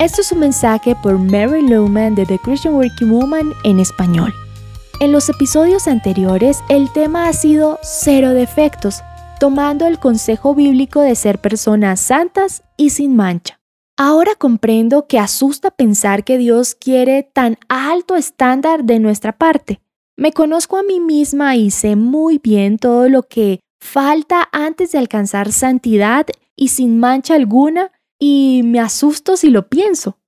Esto es un mensaje por Mary Lowman de The Christian Working Woman en español. En los episodios anteriores el tema ha sido cero defectos, tomando el consejo bíblico de ser personas santas y sin mancha. Ahora comprendo que asusta pensar que Dios quiere tan alto estándar de nuestra parte. Me conozco a mí misma y sé muy bien todo lo que falta antes de alcanzar santidad y sin mancha alguna y me asusto si lo pienso.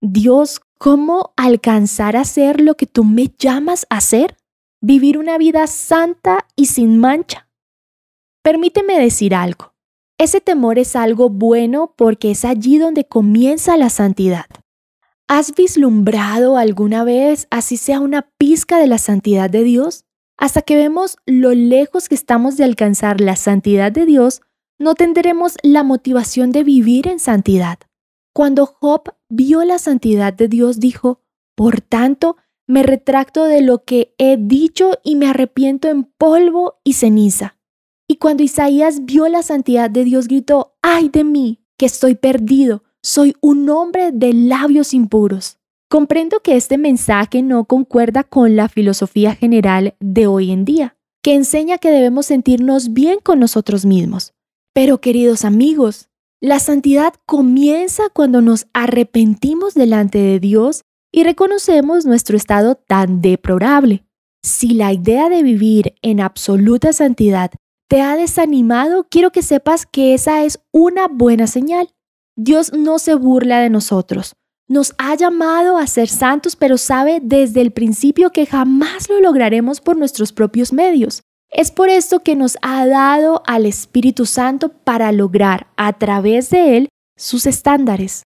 Dios, ¿cómo alcanzar a ser lo que tú me llamas a ser? Vivir una vida santa y sin mancha. Permíteme decir algo. Ese temor es algo bueno porque es allí donde comienza la santidad. ¿Has vislumbrado alguna vez, así sea una pizca de la santidad de Dios? Hasta que vemos lo lejos que estamos de alcanzar la santidad de Dios, no tendremos la motivación de vivir en santidad. Cuando Job vio la santidad de Dios, dijo, Por tanto, me retracto de lo que he dicho y me arrepiento en polvo y ceniza. Y cuando Isaías vio la santidad de Dios, gritó, ay de mí, que estoy perdido, soy un hombre de labios impuros. Comprendo que este mensaje no concuerda con la filosofía general de hoy en día, que enseña que debemos sentirnos bien con nosotros mismos. Pero queridos amigos, la santidad comienza cuando nos arrepentimos delante de Dios y reconocemos nuestro estado tan deplorable. Si la idea de vivir en absoluta santidad te ha desanimado, quiero que sepas que esa es una buena señal. Dios no se burla de nosotros. Nos ha llamado a ser santos, pero sabe desde el principio que jamás lo lograremos por nuestros propios medios. Es por esto que nos ha dado al Espíritu Santo para lograr a través de Él sus estándares.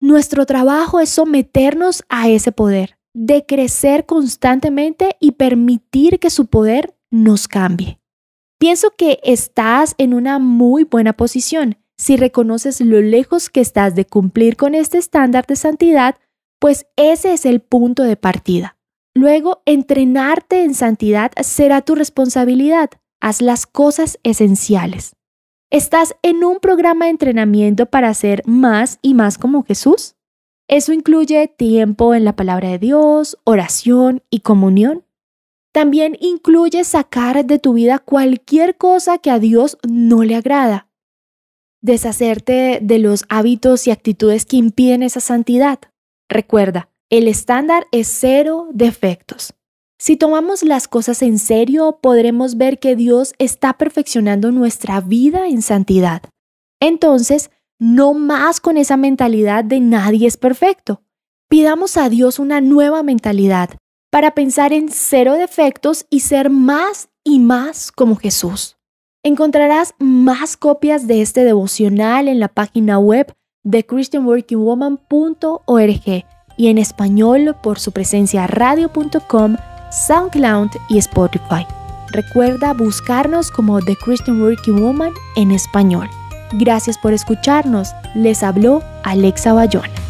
Nuestro trabajo es someternos a ese poder, de crecer constantemente y permitir que su poder nos cambie. Pienso que estás en una muy buena posición si reconoces lo lejos que estás de cumplir con este estándar de santidad, pues ese es el punto de partida. Luego, entrenarte en santidad será tu responsabilidad. Haz las cosas esenciales. ¿Estás en un programa de entrenamiento para ser más y más como Jesús? Eso incluye tiempo en la palabra de Dios, oración y comunión. También incluye sacar de tu vida cualquier cosa que a Dios no le agrada. Deshacerte de los hábitos y actitudes que impiden esa santidad. Recuerda, el estándar es cero defectos. Si tomamos las cosas en serio, podremos ver que Dios está perfeccionando nuestra vida en santidad. Entonces, no más con esa mentalidad de nadie es perfecto. Pidamos a Dios una nueva mentalidad para pensar en cero defectos y ser más y más como Jesús. Encontrarás más copias de este devocional en la página web de christianworkingwoman.org y en español por su presencia radio.com, SoundCloud y Spotify. Recuerda buscarnos como The Christian Working Woman en español. Gracias por escucharnos. Les habló Alexa Bayona.